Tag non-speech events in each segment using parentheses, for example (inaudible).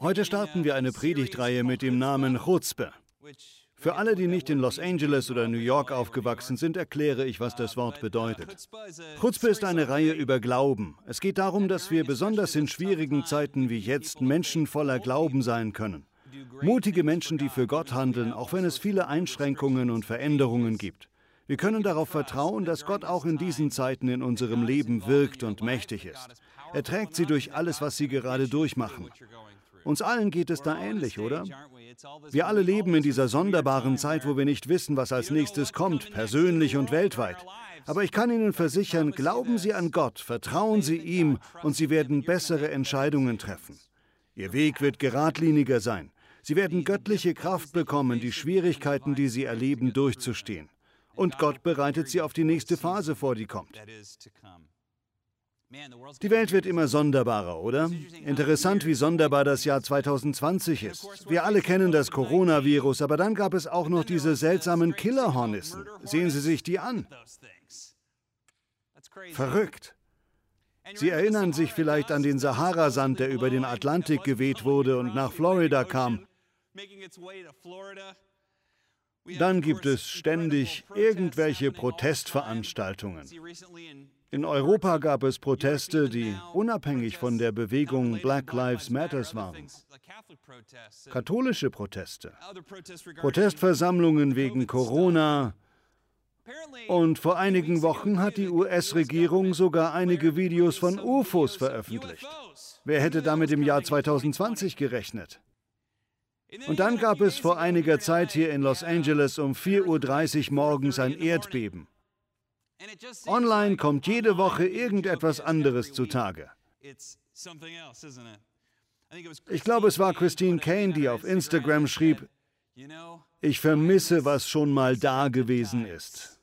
Heute starten wir eine Predigtreihe mit dem Namen Chutzpe. Für alle, die nicht in Los Angeles oder New York aufgewachsen sind, erkläre ich, was das Wort bedeutet. Chutzpe ist eine Reihe über Glauben. Es geht darum, dass wir besonders in schwierigen Zeiten wie jetzt Menschen voller Glauben sein können. Mutige Menschen, die für Gott handeln, auch wenn es viele Einschränkungen und Veränderungen gibt. Wir können darauf vertrauen, dass Gott auch in diesen Zeiten in unserem Leben wirkt und mächtig ist. Er trägt sie durch alles, was sie gerade durchmachen. Uns allen geht es da ähnlich, oder? Wir alle leben in dieser sonderbaren Zeit, wo wir nicht wissen, was als nächstes kommt, persönlich und weltweit. Aber ich kann Ihnen versichern, glauben Sie an Gott, vertrauen Sie ihm und Sie werden bessere Entscheidungen treffen. Ihr Weg wird geradliniger sein. Sie werden göttliche Kraft bekommen, die Schwierigkeiten, die Sie erleben, durchzustehen. Und Gott bereitet Sie auf die nächste Phase vor, die kommt. Die Welt wird immer sonderbarer, oder? Interessant, wie sonderbar das Jahr 2020 ist. Wir alle kennen das Coronavirus, aber dann gab es auch noch diese seltsamen Killerhornissen. Sehen Sie sich die an. Verrückt. Sie erinnern sich vielleicht an den Saharasand, der über den Atlantik geweht wurde und nach Florida kam. Dann gibt es ständig irgendwelche Protestveranstaltungen. In Europa gab es Proteste, die unabhängig von der Bewegung Black Lives Matter waren. Katholische Proteste, Protestversammlungen wegen Corona. Und vor einigen Wochen hat die US-Regierung sogar einige Videos von UFOs veröffentlicht. Wer hätte damit im Jahr 2020 gerechnet? Und dann gab es vor einiger Zeit hier in Los Angeles um 4.30 Uhr morgens ein Erdbeben. Online kommt jede Woche irgendetwas anderes zutage. Ich glaube, es war Christine Kane, die auf Instagram schrieb, ich vermisse, was schon mal da gewesen ist.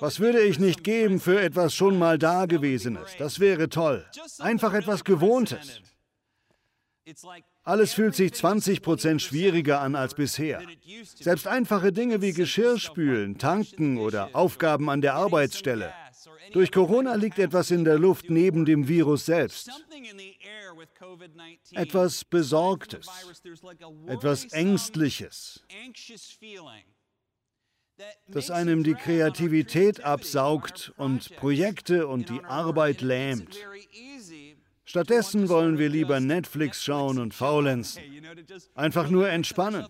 Was würde ich nicht geben für etwas schon mal Dagewesenes? Das wäre toll. Einfach etwas Gewohntes. Alles fühlt sich 20 Prozent schwieriger an als bisher. Selbst einfache Dinge wie Geschirrspülen, Tanken oder Aufgaben an der Arbeitsstelle. Durch Corona liegt etwas in der Luft neben dem Virus selbst. Etwas Besorgtes, etwas Ängstliches, das einem die Kreativität absaugt und Projekte und die Arbeit lähmt. Stattdessen wollen wir lieber Netflix schauen und faulenzen. Einfach nur entspannen.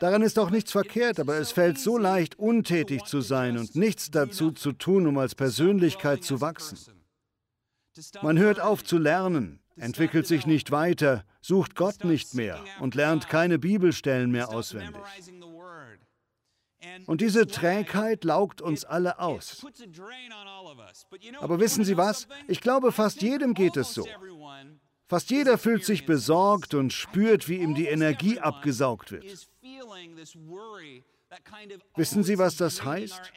Daran ist auch nichts verkehrt, aber es fällt so leicht, untätig zu sein und nichts dazu zu tun, um als Persönlichkeit zu wachsen. Man hört auf zu lernen, entwickelt sich nicht weiter, sucht Gott nicht mehr und lernt keine Bibelstellen mehr auswendig. Und diese Trägheit laugt uns alle aus. Aber wissen Sie was? Ich glaube, fast jedem geht es so. Fast jeder fühlt sich besorgt und spürt, wie ihm die Energie abgesaugt wird. Wissen Sie, was das heißt?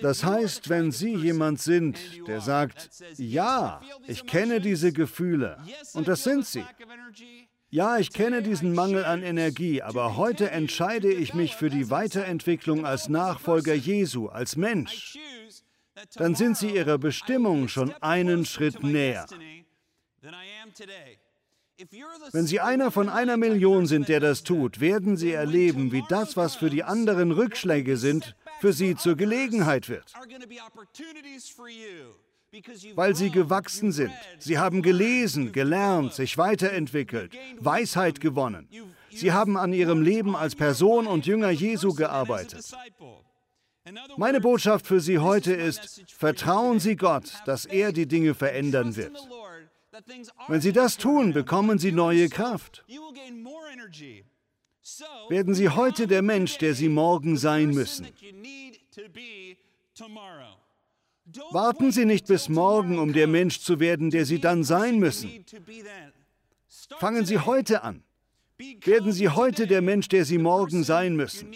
Das heißt, wenn Sie jemand sind, der sagt, ja, ich kenne diese Gefühle, und das sind Sie, ja, ich kenne diesen Mangel an Energie, aber heute entscheide ich mich für die Weiterentwicklung als Nachfolger Jesu, als Mensch. Dann sind Sie Ihrer Bestimmung schon einen Schritt näher. Wenn Sie einer von einer Million sind, der das tut, werden Sie erleben, wie das, was für die anderen Rückschläge sind, für Sie zur Gelegenheit wird weil sie gewachsen sind. Sie haben gelesen, gelernt, sich weiterentwickelt, Weisheit gewonnen. Sie haben an ihrem Leben als Person und Jünger Jesu gearbeitet. Meine Botschaft für Sie heute ist, vertrauen Sie Gott, dass er die Dinge verändern wird. Wenn Sie das tun, bekommen Sie neue Kraft. Werden Sie heute der Mensch, der Sie morgen sein müssen. Warten Sie nicht bis morgen, um der Mensch zu werden, der Sie dann sein müssen. Fangen Sie heute an. Werden Sie heute der Mensch, der Sie morgen sein müssen.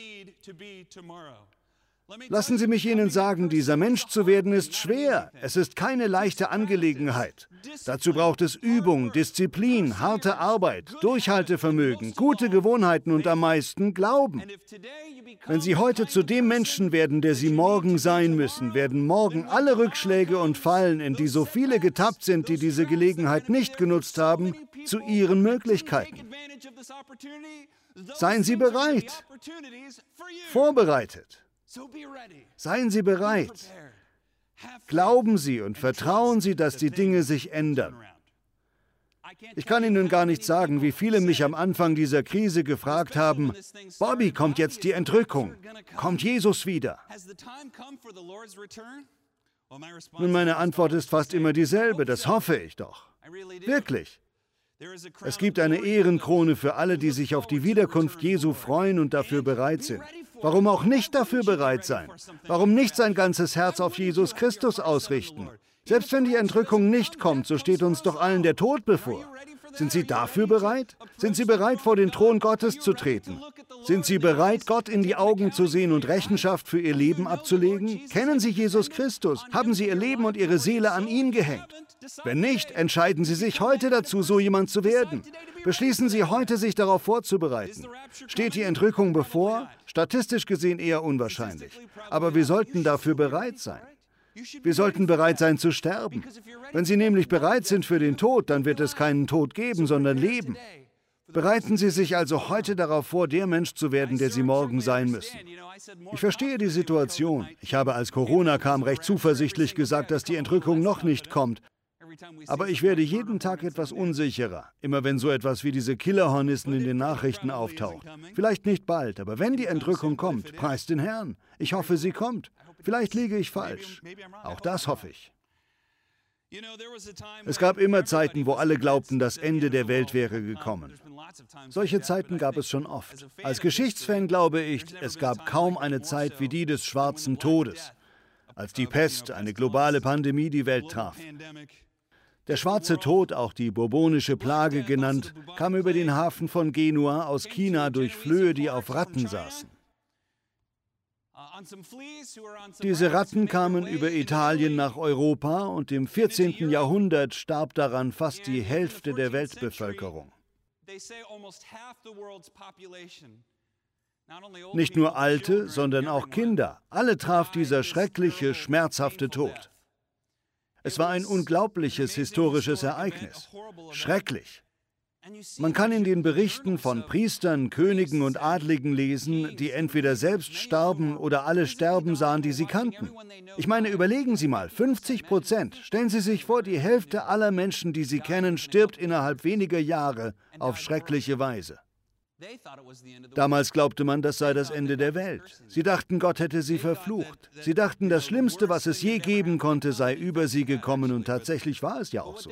Lassen Sie mich Ihnen sagen, dieser Mensch zu werden ist schwer. Es ist keine leichte Angelegenheit. Dazu braucht es Übung, Disziplin, harte Arbeit, Durchhaltevermögen, gute Gewohnheiten und am meisten Glauben. Wenn Sie heute zu dem Menschen werden, der Sie morgen sein müssen, werden morgen alle Rückschläge und Fallen, in die so viele getappt sind, die diese Gelegenheit nicht genutzt haben, zu Ihren Möglichkeiten. Seien Sie bereit, vorbereitet. Seien Sie bereit. Glauben Sie und vertrauen Sie, dass die Dinge sich ändern. Ich kann Ihnen gar nicht sagen, wie viele mich am Anfang dieser Krise gefragt haben, Bobby, kommt jetzt die Entrückung? Kommt Jesus wieder? Nun, meine Antwort ist fast immer dieselbe, das hoffe ich doch. Wirklich. Es gibt eine Ehrenkrone für alle, die sich auf die Wiederkunft Jesu freuen und dafür bereit sind. Warum auch nicht dafür bereit sein? Warum nicht sein ganzes Herz auf Jesus Christus ausrichten? Selbst wenn die Entrückung nicht kommt, so steht uns doch allen der Tod bevor. Sind Sie dafür bereit? Sind Sie bereit, vor den Thron Gottes zu treten? Sind Sie bereit, Gott in die Augen zu sehen und Rechenschaft für Ihr Leben abzulegen? Kennen Sie Jesus Christus? Haben Sie Ihr Leben und Ihre Seele an ihn gehängt? Wenn nicht, entscheiden Sie sich heute dazu, so jemand zu werden. Beschließen Sie heute, sich darauf vorzubereiten. Steht die Entrückung bevor? Statistisch gesehen eher unwahrscheinlich. Aber wir sollten dafür bereit sein. Wir sollten bereit sein zu sterben. Wenn Sie nämlich bereit sind für den Tod, dann wird es keinen Tod geben, sondern Leben. Bereiten Sie sich also heute darauf vor, der Mensch zu werden, der Sie morgen sein müssen. Ich verstehe die Situation. Ich habe, als Corona kam, recht zuversichtlich gesagt, dass die Entrückung noch nicht kommt. Aber ich werde jeden Tag etwas unsicherer, immer wenn so etwas wie diese Killerhornissen in den Nachrichten auftaucht. Vielleicht nicht bald, aber wenn die Entrückung kommt, preist den Herrn. Ich hoffe, sie kommt. Vielleicht liege ich falsch. Auch das hoffe ich. Es gab immer Zeiten, wo alle glaubten, das Ende der Welt wäre gekommen. Solche Zeiten gab es schon oft. Als Geschichtsfan glaube ich, es gab kaum eine Zeit wie die des schwarzen Todes, als die Pest, eine globale Pandemie, die Welt traf. Der schwarze Tod, auch die bourbonische Plage genannt, kam über den Hafen von Genua aus China durch Flöhe, die auf Ratten saßen. Diese Ratten kamen über Italien nach Europa und im 14. Jahrhundert starb daran fast die Hälfte der Weltbevölkerung. Nicht nur Alte, sondern auch Kinder. Alle traf dieser schreckliche, schmerzhafte Tod. Es war ein unglaubliches historisches Ereignis. Schrecklich. Man kann in den Berichten von Priestern, Königen und Adligen lesen, die entweder selbst starben oder alle sterben sahen, die sie kannten. Ich meine, überlegen Sie mal, 50 Prozent. Stellen Sie sich vor, die Hälfte aller Menschen, die Sie kennen, stirbt innerhalb weniger Jahre auf schreckliche Weise. Damals glaubte man, das sei das Ende der Welt. Sie dachten, Gott hätte sie verflucht. Sie dachten, das Schlimmste, was es je geben konnte, sei über sie gekommen und tatsächlich war es ja auch so.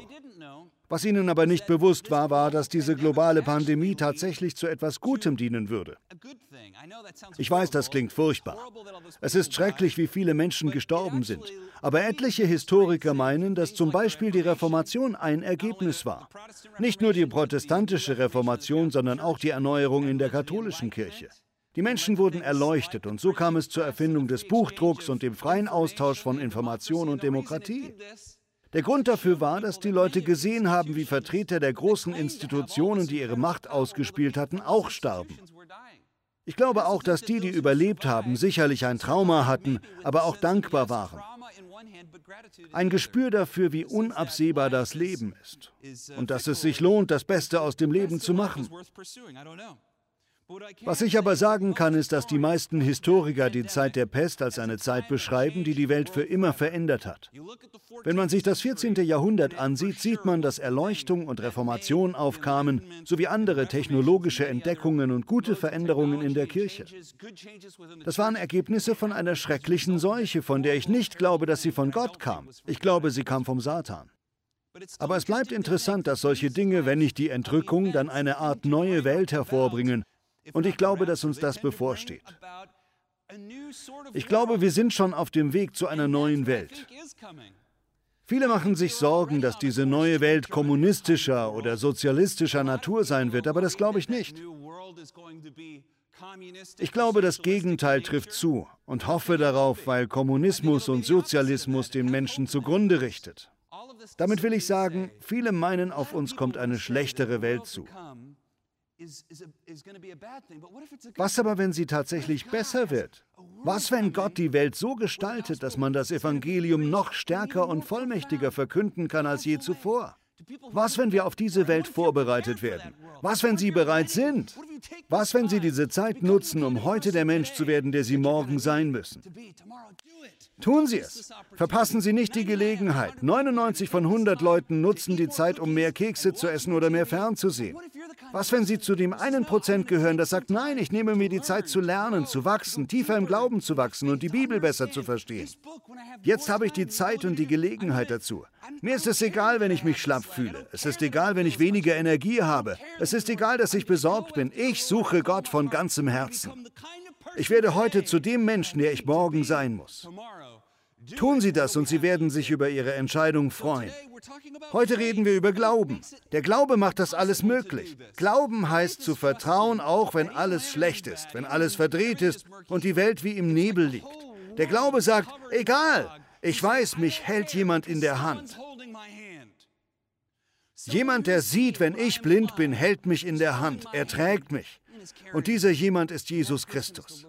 Was ihnen aber nicht bewusst war, war, dass diese globale Pandemie tatsächlich zu etwas Gutem dienen würde. Ich weiß, das klingt furchtbar. Es ist schrecklich, wie viele Menschen gestorben sind. Aber etliche Historiker meinen, dass zum Beispiel die Reformation ein Ergebnis war. Nicht nur die protestantische Reformation, sondern auch die Erneuerung in der katholischen Kirche. Die Menschen wurden erleuchtet und so kam es zur Erfindung des Buchdrucks und dem freien Austausch von Information und Demokratie. Der Grund dafür war, dass die Leute gesehen haben, wie Vertreter der großen Institutionen, die ihre Macht ausgespielt hatten, auch starben. Ich glaube auch, dass die, die überlebt haben, sicherlich ein Trauma hatten, aber auch dankbar waren. Ein Gespür dafür, wie unabsehbar das Leben ist und dass es sich lohnt, das Beste aus dem Leben zu machen. Was ich aber sagen kann, ist, dass die meisten Historiker die Zeit der Pest als eine Zeit beschreiben, die die Welt für immer verändert hat. Wenn man sich das 14. Jahrhundert ansieht, sieht man, dass Erleuchtung und Reformation aufkamen, sowie andere technologische Entdeckungen und gute Veränderungen in der Kirche. Das waren Ergebnisse von einer schrecklichen Seuche, von der ich nicht glaube, dass sie von Gott kam. Ich glaube, sie kam vom Satan. Aber es bleibt interessant, dass solche Dinge, wenn nicht die Entrückung, dann eine Art neue Welt hervorbringen, und ich glaube, dass uns das bevorsteht. Ich glaube, wir sind schon auf dem Weg zu einer neuen Welt. Viele machen sich Sorgen, dass diese neue Welt kommunistischer oder sozialistischer Natur sein wird, aber das glaube ich nicht. Ich glaube, das Gegenteil trifft zu und hoffe darauf, weil Kommunismus und Sozialismus den Menschen zugrunde richtet. Damit will ich sagen, viele meinen, auf uns kommt eine schlechtere Welt zu. Was aber, wenn sie tatsächlich besser wird? Was, wenn Gott die Welt so gestaltet, dass man das Evangelium noch stärker und vollmächtiger verkünden kann als je zuvor? Was, wenn wir auf diese Welt vorbereitet werden? Was, wenn Sie bereit sind? Was, wenn Sie diese Zeit nutzen, um heute der Mensch zu werden, der Sie morgen sein müssen? Tun Sie es. Verpassen Sie nicht die Gelegenheit. 99 von 100 Leuten nutzen die Zeit, um mehr Kekse zu essen oder mehr fernzusehen. Was, wenn Sie zu dem einen Prozent gehören, das sagt, nein, ich nehme mir die Zeit zu lernen, zu wachsen, tiefer im Glauben zu wachsen und die Bibel besser zu verstehen. Jetzt habe ich die Zeit und die Gelegenheit dazu. Mir ist es egal, wenn ich mich schlapp fühle. Es ist egal, wenn ich weniger Energie habe. Es ist egal, dass ich besorgt bin. Ich suche Gott von ganzem Herzen. Ich werde heute zu dem Menschen, der ich morgen sein muss. Tun Sie das und Sie werden sich über Ihre Entscheidung freuen. Heute reden wir über Glauben. Der Glaube macht das alles möglich. Glauben heißt zu vertrauen, auch wenn alles schlecht ist, wenn alles verdreht ist und die Welt wie im Nebel liegt. Der Glaube sagt, egal, ich weiß, mich hält jemand in der Hand. Jemand, der sieht, wenn ich blind bin, hält mich in der Hand. Er trägt mich. Und dieser jemand ist Jesus Christus.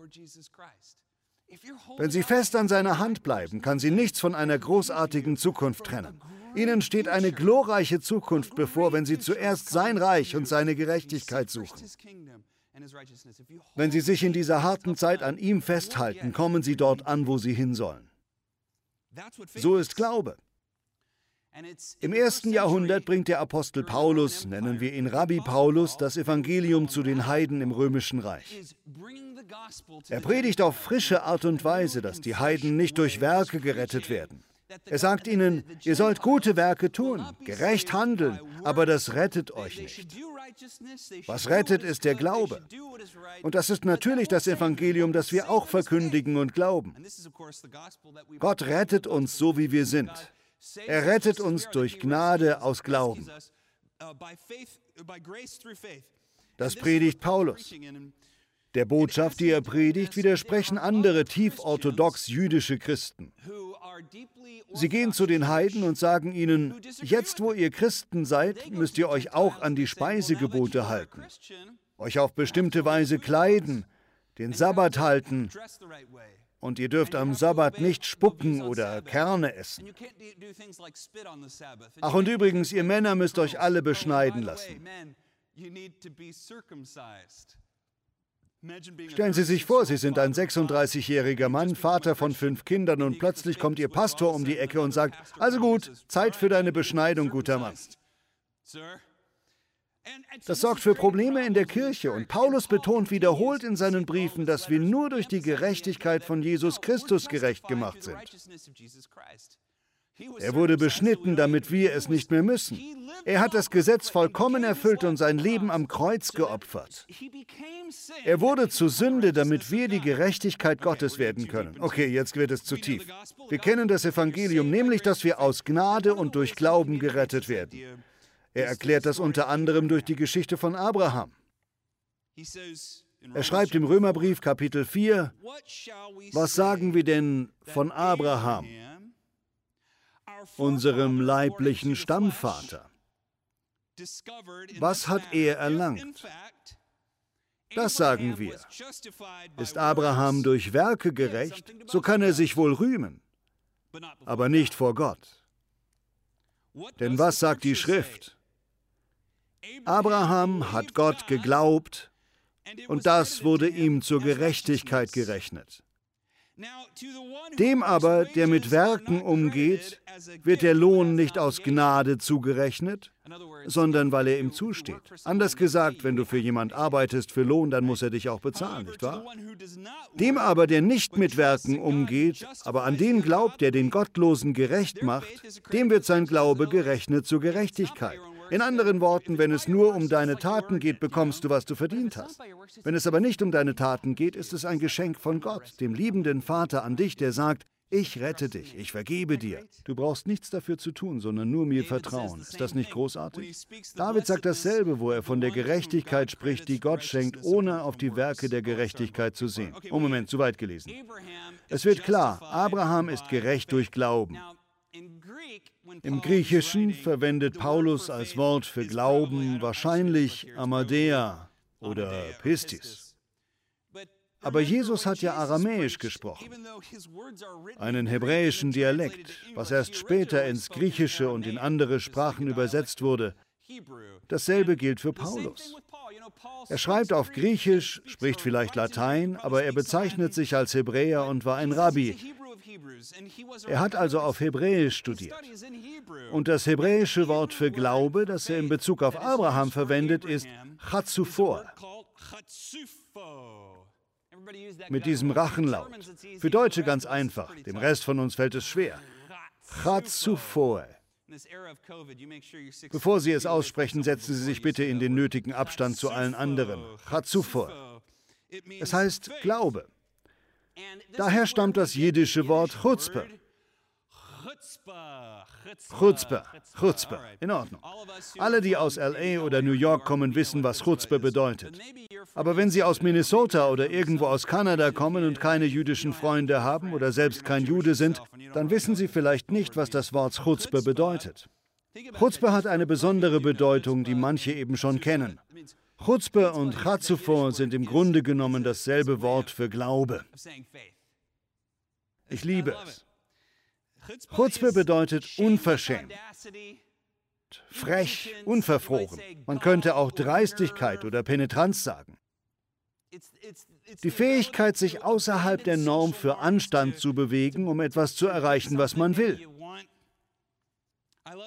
Wenn Sie fest an seiner Hand bleiben, kann Sie nichts von einer großartigen Zukunft trennen. Ihnen steht eine glorreiche Zukunft bevor, wenn Sie zuerst sein Reich und seine Gerechtigkeit suchen. Wenn Sie sich in dieser harten Zeit an ihm festhalten, kommen Sie dort an, wo Sie hin sollen. So ist Glaube. Im ersten Jahrhundert bringt der Apostel Paulus, nennen wir ihn Rabbi Paulus, das Evangelium zu den Heiden im römischen Reich. Er predigt auf frische Art und Weise, dass die Heiden nicht durch Werke gerettet werden. Er sagt ihnen, ihr sollt gute Werke tun, gerecht handeln, aber das rettet euch nicht. Was rettet, ist der Glaube. Und das ist natürlich das Evangelium, das wir auch verkündigen und glauben. Gott rettet uns so, wie wir sind. Er rettet uns durch Gnade aus Glauben. Das predigt Paulus. Der Botschaft, die er predigt, widersprechen andere tief orthodox jüdische Christen. Sie gehen zu den Heiden und sagen ihnen, jetzt wo ihr Christen seid, müsst ihr euch auch an die Speisegebote halten, euch auf bestimmte Weise kleiden, den Sabbat halten und ihr dürft am Sabbat nicht spucken oder Kerne essen. Ach und übrigens, ihr Männer müsst euch alle beschneiden lassen. Stellen Sie sich vor, Sie sind ein 36-jähriger Mann, Vater von fünf Kindern und plötzlich kommt Ihr Pastor um die Ecke und sagt, also gut, Zeit für deine Beschneidung, guter Mann. Das sorgt für Probleme in der Kirche und Paulus betont wiederholt in seinen Briefen, dass wir nur durch die Gerechtigkeit von Jesus Christus gerecht gemacht sind. Er wurde beschnitten, damit wir es nicht mehr müssen. Er hat das Gesetz vollkommen erfüllt und sein Leben am Kreuz geopfert. Er wurde zu Sünde, damit wir die Gerechtigkeit Gottes werden können. Okay, jetzt wird es zu tief. Wir kennen das Evangelium, nämlich, dass wir aus Gnade und durch Glauben gerettet werden. Er erklärt das unter anderem durch die Geschichte von Abraham. Er schreibt im Römerbrief Kapitel 4, was sagen wir denn von Abraham? unserem leiblichen Stammvater. Was hat er erlangt? Das sagen wir. Ist Abraham durch Werke gerecht, so kann er sich wohl rühmen, aber nicht vor Gott. Denn was sagt die Schrift? Abraham hat Gott geglaubt und das wurde ihm zur Gerechtigkeit gerechnet. Dem aber, der mit Werken umgeht, wird der Lohn nicht aus Gnade zugerechnet, sondern weil er ihm zusteht. Anders gesagt, wenn du für jemand arbeitest für Lohn, dann muss er dich auch bezahlen, nicht wahr? Dem aber, der nicht mit Werken umgeht, aber an den glaubt, der den Gottlosen gerecht macht, dem wird sein Glaube gerechnet zur Gerechtigkeit. In anderen Worten, wenn es nur um deine Taten geht, bekommst du, was du verdient hast. Wenn es aber nicht um deine Taten geht, ist es ein Geschenk von Gott, dem liebenden Vater an dich, der sagt, Ich rette dich, ich vergebe dir. Du brauchst nichts dafür zu tun, sondern nur mir vertrauen. Ist das nicht großartig? David sagt dasselbe, wo er von der Gerechtigkeit spricht, die Gott schenkt, ohne auf die Werke der Gerechtigkeit zu sehen. Oh Moment, zu weit gelesen. Es wird klar, Abraham ist gerecht durch Glauben. Im Griechischen verwendet Paulus als Wort für Glauben wahrscheinlich Amadea oder Pistis. Aber Jesus hat ja Aramäisch gesprochen, einen hebräischen Dialekt, was erst später ins Griechische und in andere Sprachen übersetzt wurde. Dasselbe gilt für Paulus. Er schreibt auf Griechisch, spricht vielleicht Latein, aber er bezeichnet sich als Hebräer und war ein Rabbi. Er hat also auf Hebräisch studiert. Und das hebräische Wort für Glaube, das er in Bezug auf Abraham verwendet, ist Chatzufor mit diesem Rachenlaut. Für Deutsche ganz einfach, dem Rest von uns fällt es schwer. Chatzufoe. Bevor Sie es aussprechen, setzen Sie sich bitte in den nötigen Abstand zu allen anderen. Chatzufoe. Es heißt Glaube. Daher stammt das jiddische Wort Chutzpe. Chutzpe, Chutzpe, in Ordnung. Alle, die aus LA oder New York kommen, wissen, was Chutzpe bedeutet. Aber wenn Sie aus Minnesota oder irgendwo aus Kanada kommen und keine jüdischen Freunde haben oder selbst kein Jude sind, dann wissen Sie vielleicht nicht, was das Wort Chutzpe bedeutet. Chutzpe hat eine besondere Bedeutung, die manche eben schon kennen. Chutzpe und Chatzufor sind im Grunde genommen dasselbe Wort für Glaube. Ich liebe es. Chutzpe bedeutet unverschämt, frech, unverfroren. Man könnte auch Dreistigkeit oder Penetranz sagen. Die Fähigkeit, sich außerhalb der Norm für Anstand zu bewegen, um etwas zu erreichen, was man will.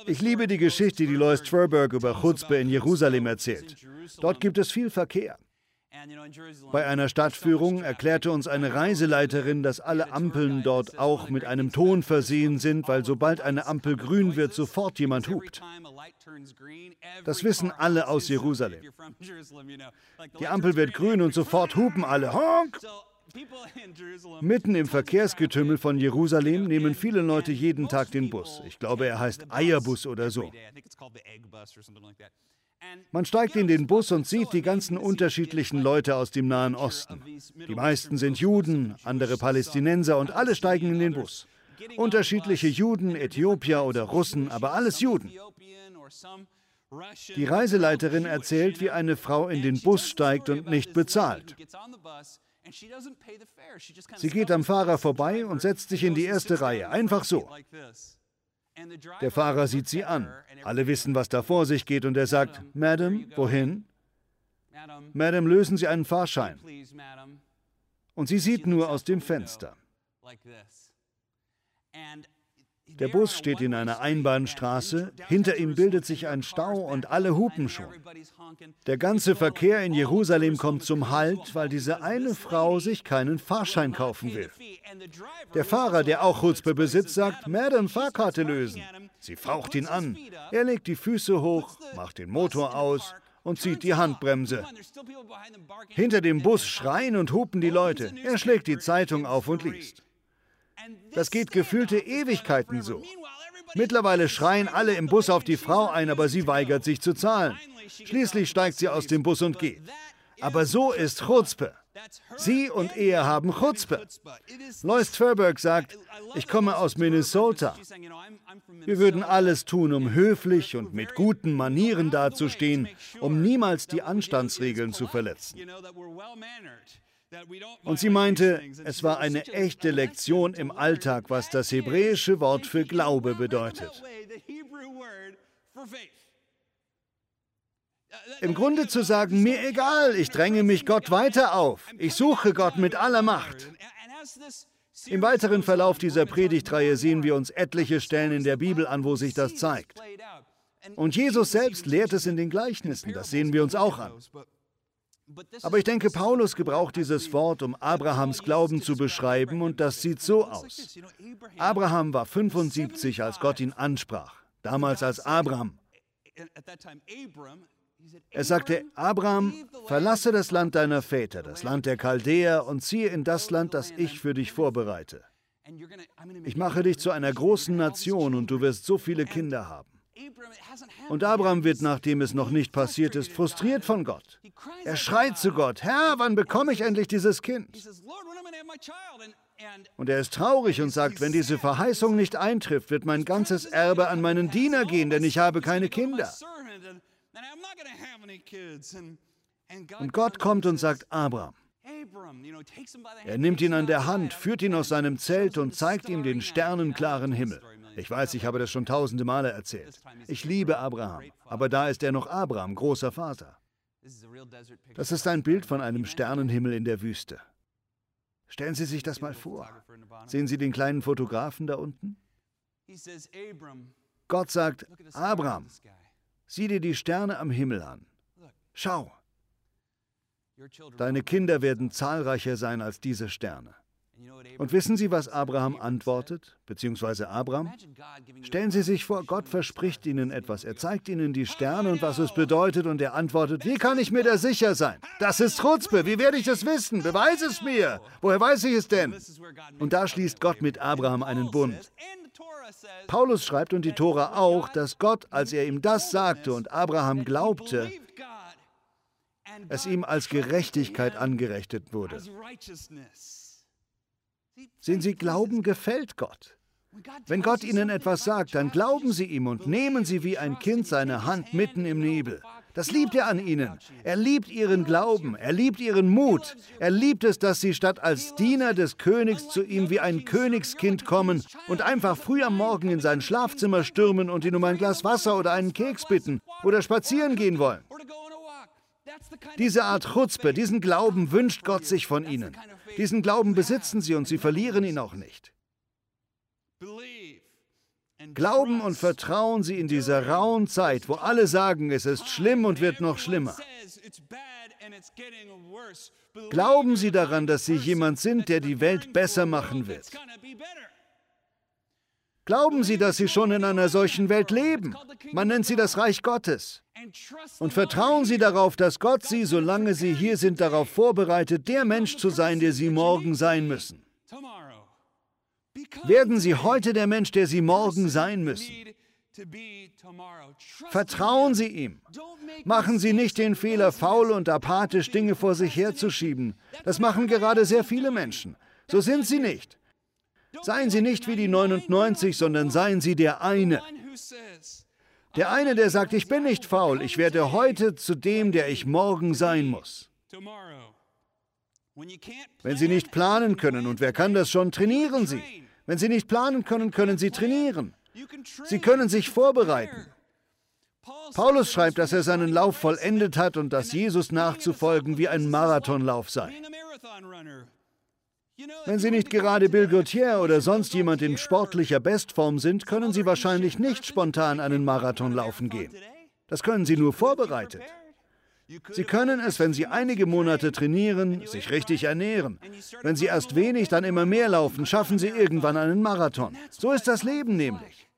Ich liebe die Geschichte, die Lois Twerberg über Chutzpe in Jerusalem erzählt. Dort gibt es viel Verkehr. Bei einer Stadtführung erklärte uns eine Reiseleiterin, dass alle Ampeln dort auch mit einem Ton versehen sind, weil sobald eine Ampel grün wird, sofort jemand hupt. Das wissen alle aus Jerusalem. (laughs) Die Ampel wird grün und sofort hupen alle. Honk! Mitten im Verkehrsgetümmel von Jerusalem nehmen viele Leute jeden Tag den Bus. Ich glaube, er heißt Eierbus oder so. Man steigt in den Bus und sieht die ganzen unterschiedlichen Leute aus dem Nahen Osten. Die meisten sind Juden, andere Palästinenser und alle steigen in den Bus. Unterschiedliche Juden, Äthiopier oder Russen, aber alles Juden. Die Reiseleiterin erzählt, wie eine Frau in den Bus steigt und nicht bezahlt. Sie geht am Fahrer vorbei und setzt sich in die erste Reihe, einfach so. Der Fahrer sieht sie an. Alle wissen, was da vor sich geht, und er sagt, Madam, wohin? Madam, lösen Sie einen Fahrschein. Und sie sieht nur aus dem Fenster. Der Bus steht in einer Einbahnstraße, hinter ihm bildet sich ein Stau und alle hupen schon. Der ganze Verkehr in Jerusalem kommt zum Halt, weil diese eine Frau sich keinen Fahrschein kaufen will. Der Fahrer, der auch Chutzpe besitzt, sagt, Madame, Fahrkarte lösen. Sie faucht ihn an. Er legt die Füße hoch, macht den Motor aus und zieht die Handbremse. Hinter dem Bus schreien und hupen die Leute. Er schlägt die Zeitung auf und liest. Das geht gefühlte Ewigkeiten so. Mittlerweile schreien alle im Bus auf die Frau ein, aber sie weigert sich zu zahlen. Schließlich steigt sie aus dem Bus und geht. Aber so ist Chutzpe. Sie und er haben Chutzpe. Lois Tverberg sagt, ich komme aus Minnesota. Wir würden alles tun, um höflich und mit guten Manieren dazustehen, um niemals die Anstandsregeln zu verletzen. Und sie meinte, es war eine echte Lektion im Alltag, was das hebräische Wort für Glaube bedeutet. Im Grunde zu sagen, mir egal, ich dränge mich Gott weiter auf, ich suche Gott mit aller Macht. Im weiteren Verlauf dieser Predigtreihe sehen wir uns etliche Stellen in der Bibel an, wo sich das zeigt. Und Jesus selbst lehrt es in den Gleichnissen, das sehen wir uns auch an. Aber ich denke, Paulus gebraucht dieses Wort, um Abrahams Glauben zu beschreiben, und das sieht so aus. Abraham war 75, als Gott ihn ansprach, damals als Abraham. Er sagte, Abraham, verlasse das Land deiner Väter, das Land der Chaldäer, und ziehe in das Land, das ich für dich vorbereite. Ich mache dich zu einer großen Nation und du wirst so viele Kinder haben. Und Abraham wird, nachdem es noch nicht passiert ist, frustriert von Gott. Er schreit zu Gott, Herr, wann bekomme ich endlich dieses Kind? Und er ist traurig und sagt, wenn diese Verheißung nicht eintrifft, wird mein ganzes Erbe an meinen Diener gehen, denn ich habe keine Kinder. Und Gott kommt und sagt, Abraham, er nimmt ihn an der Hand, führt ihn aus seinem Zelt und zeigt ihm den sternenklaren Himmel. Ich weiß, ich habe das schon tausende Male erzählt. Ich liebe Abraham, aber da ist er noch Abraham, großer Vater. Das ist ein Bild von einem Sternenhimmel in der Wüste. Stellen Sie sich das mal vor. Sehen Sie den kleinen Fotografen da unten? Gott sagt, Abraham, sieh dir die Sterne am Himmel an. Schau, deine Kinder werden zahlreicher sein als diese Sterne. Und wissen Sie, was Abraham antwortet, beziehungsweise Abraham? Stellen Sie sich vor, Gott verspricht Ihnen etwas. Er zeigt Ihnen die Sterne und was es bedeutet und er antwortet, wie kann ich mir da sicher sein? Das ist Chutzpe, wie werde ich das wissen? Beweis es mir. Woher weiß ich es denn? Und da schließt Gott mit Abraham einen Bund. Paulus schreibt und die Tora auch, dass Gott, als er ihm das sagte und Abraham glaubte, es ihm als Gerechtigkeit angerechnet wurde. Sehen Sie, Glauben gefällt Gott. Wenn Gott Ihnen etwas sagt, dann glauben Sie ihm und nehmen Sie wie ein Kind seine Hand mitten im Nebel. Das liebt er an Ihnen. Er liebt Ihren Glauben, er liebt Ihren Mut. Er liebt es, dass Sie statt als Diener des Königs zu ihm wie ein Königskind kommen und einfach früh am Morgen in sein Schlafzimmer stürmen und ihn um ein Glas Wasser oder einen Keks bitten oder spazieren gehen wollen. Diese Art Chutzpe, diesen Glauben wünscht Gott sich von ihnen. Diesen Glauben besitzen sie und sie verlieren ihn auch nicht. Glauben und vertrauen Sie in dieser rauen Zeit, wo alle sagen, es ist schlimm und wird noch schlimmer. Glauben Sie daran, dass Sie jemand sind, der die Welt besser machen wird. Glauben Sie, dass Sie schon in einer solchen Welt leben? Man nennt sie das Reich Gottes. Und vertrauen Sie darauf, dass Gott Sie, solange Sie hier sind, darauf vorbereitet, der Mensch zu sein, der Sie morgen sein müssen. Werden Sie heute der Mensch, der Sie morgen sein müssen. Vertrauen Sie ihm. Machen Sie nicht den Fehler, faul und apathisch Dinge vor sich herzuschieben. Das machen gerade sehr viele Menschen. So sind Sie nicht. Seien Sie nicht wie die 99, sondern seien Sie der eine. Der eine, der sagt, ich bin nicht faul, ich werde heute zu dem, der ich morgen sein muss. Wenn Sie nicht planen können, und wer kann das schon, trainieren Sie. Wenn Sie nicht planen können, können Sie trainieren. Sie können sich vorbereiten. Paulus schreibt, dass er seinen Lauf vollendet hat und dass Jesus nachzufolgen wie ein Marathonlauf sei. Wenn Sie nicht gerade Bill Gauthier oder sonst jemand in sportlicher Bestform sind, können Sie wahrscheinlich nicht spontan einen Marathon laufen gehen. Das können Sie nur vorbereitet. Sie können es, wenn Sie einige Monate trainieren, sich richtig ernähren. Wenn Sie erst wenig, dann immer mehr laufen, schaffen Sie irgendwann einen Marathon. So ist das Leben nämlich.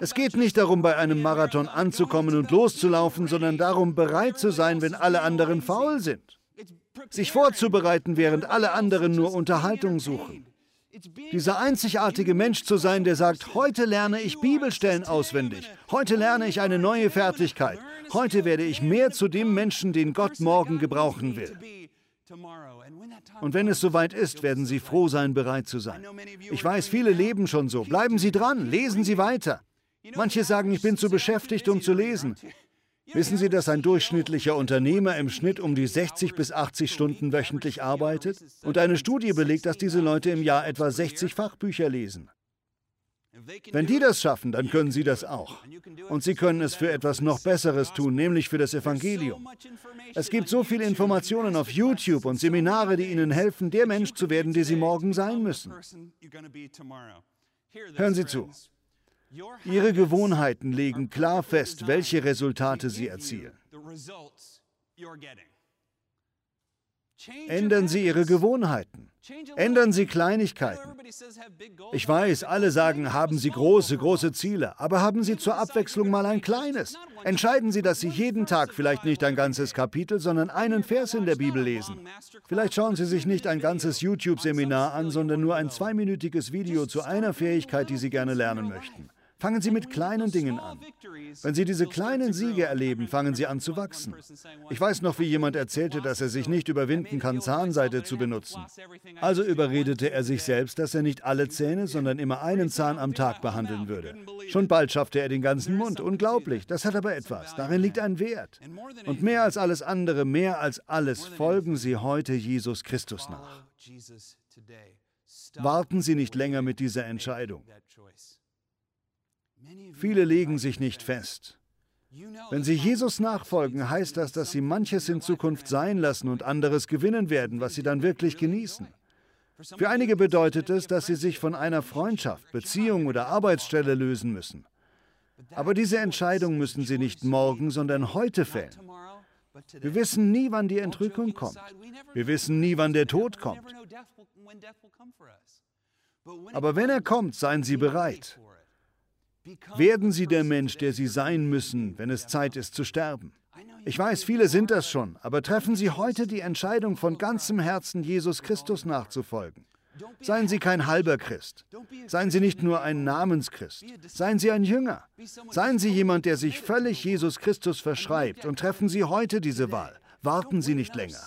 Es geht nicht darum, bei einem Marathon anzukommen und loszulaufen, sondern darum, bereit zu sein, wenn alle anderen faul sind sich vorzubereiten, während alle anderen nur Unterhaltung suchen. Dieser einzigartige Mensch zu sein, der sagt, heute lerne ich Bibelstellen auswendig, heute lerne ich eine neue Fertigkeit, heute werde ich mehr zu dem Menschen, den Gott morgen gebrauchen will. Und wenn es soweit ist, werden Sie froh sein, bereit zu sein. Ich weiß, viele leben schon so. Bleiben Sie dran, lesen Sie weiter. Manche sagen, ich bin zu beschäftigt, um zu lesen. Wissen Sie, dass ein durchschnittlicher Unternehmer im Schnitt um die 60 bis 80 Stunden wöchentlich arbeitet? Und eine Studie belegt, dass diese Leute im Jahr etwa 60 Fachbücher lesen. Wenn die das schaffen, dann können Sie das auch. Und Sie können es für etwas noch Besseres tun, nämlich für das Evangelium. Es gibt so viele Informationen auf YouTube und Seminare, die Ihnen helfen, der Mensch zu werden, der Sie morgen sein müssen. Hören Sie zu. Ihre Gewohnheiten legen klar fest, welche Resultate Sie erzielen. Ändern Sie Ihre Gewohnheiten. Ändern Sie Kleinigkeiten. Ich weiß, alle sagen, haben Sie große, große Ziele, aber haben Sie zur Abwechslung mal ein kleines. Entscheiden Sie, dass Sie jeden Tag vielleicht nicht ein ganzes Kapitel, sondern einen Vers in der Bibel lesen. Vielleicht schauen Sie sich nicht ein ganzes YouTube-Seminar an, sondern nur ein zweiminütiges Video zu einer Fähigkeit, die Sie gerne lernen möchten. Fangen Sie mit kleinen Dingen an. Wenn Sie diese kleinen Siege erleben, fangen Sie an zu wachsen. Ich weiß noch, wie jemand erzählte, dass er sich nicht überwinden kann, Zahnseide zu benutzen. Also überredete er sich selbst, dass er nicht alle Zähne, sondern immer einen Zahn am Tag behandeln würde. Schon bald schaffte er den ganzen Mund. Unglaublich, das hat aber etwas. Darin liegt ein Wert. Und mehr als alles andere, mehr als alles, folgen Sie heute Jesus Christus nach. Warten Sie nicht länger mit dieser Entscheidung. Viele legen sich nicht fest. Wenn sie Jesus nachfolgen, heißt das, dass sie manches in Zukunft sein lassen und anderes gewinnen werden, was sie dann wirklich genießen. Für einige bedeutet es, dass sie sich von einer Freundschaft, Beziehung oder Arbeitsstelle lösen müssen. Aber diese Entscheidung müssen sie nicht morgen, sondern heute fällen. Wir wissen nie, wann die Entrückung kommt. Wir wissen nie, wann der Tod kommt. Aber wenn er kommt, seien Sie bereit. Werden Sie der Mensch, der Sie sein müssen, wenn es Zeit ist zu sterben? Ich weiß, viele sind das schon, aber treffen Sie heute die Entscheidung, von ganzem Herzen Jesus Christus nachzufolgen. Seien Sie kein halber Christ. Seien Sie nicht nur ein Namenschrist. Seien Sie ein Jünger. Seien Sie jemand, der sich völlig Jesus Christus verschreibt und treffen Sie heute diese Wahl. Warten Sie nicht länger.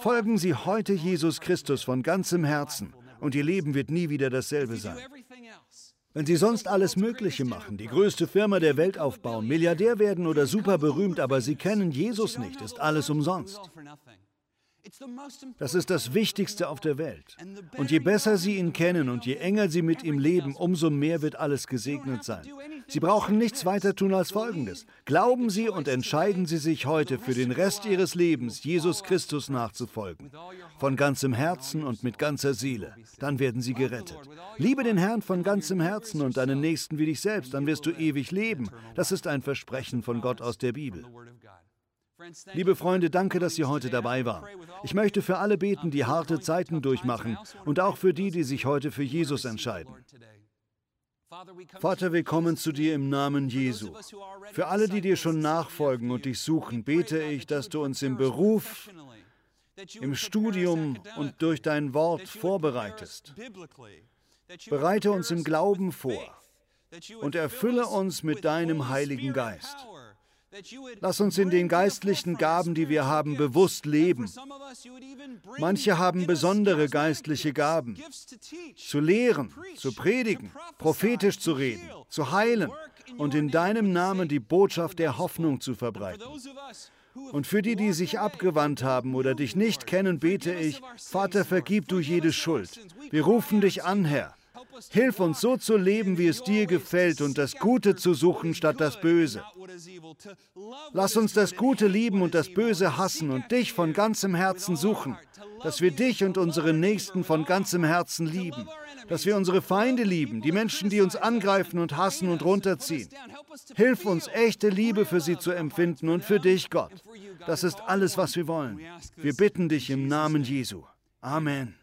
Folgen Sie heute Jesus Christus von ganzem Herzen und Ihr Leben wird nie wieder dasselbe sein. Wenn Sie sonst alles Mögliche machen, die größte Firma der Welt aufbauen, Milliardär werden oder super berühmt, aber Sie kennen Jesus nicht, ist alles umsonst. Das ist das Wichtigste auf der Welt. Und je besser Sie ihn kennen und je enger Sie mit ihm leben, umso mehr wird alles gesegnet sein. Sie brauchen nichts weiter tun als Folgendes. Glauben Sie und entscheiden Sie sich heute für den Rest Ihres Lebens, Jesus Christus nachzufolgen. Von ganzem Herzen und mit ganzer Seele. Dann werden Sie gerettet. Liebe den Herrn von ganzem Herzen und deinen Nächsten wie dich selbst, dann wirst du ewig leben. Das ist ein Versprechen von Gott aus der Bibel. Liebe Freunde, danke, dass Sie heute dabei waren. Ich möchte für alle beten, die harte Zeiten durchmachen und auch für die, die sich heute für Jesus entscheiden. Vater, wir kommen zu dir im Namen Jesu. Für alle, die dir schon nachfolgen und dich suchen, bete ich, dass du uns im Beruf, im Studium und durch dein Wort vorbereitest. Bereite uns im Glauben vor und erfülle uns mit deinem Heiligen Geist. Lass uns in den geistlichen Gaben, die wir haben, bewusst leben. Manche haben besondere geistliche Gaben. Zu lehren, zu predigen, prophetisch zu reden, zu heilen und in deinem Namen die Botschaft der Hoffnung zu verbreiten. Und für die, die sich abgewandt haben oder dich nicht kennen, bete ich, Vater, vergib du jede Schuld. Wir rufen dich an, Herr. Hilf uns so zu leben, wie es dir gefällt und das Gute zu suchen statt das Böse. Lass uns das Gute lieben und das Böse hassen und dich von ganzem Herzen suchen, dass wir dich und unsere Nächsten von ganzem Herzen lieben, dass wir unsere Feinde lieben, die Menschen, die uns angreifen und hassen und runterziehen. Hilf uns, echte Liebe für sie zu empfinden und für dich, Gott. Das ist alles, was wir wollen. Wir bitten dich im Namen Jesu. Amen.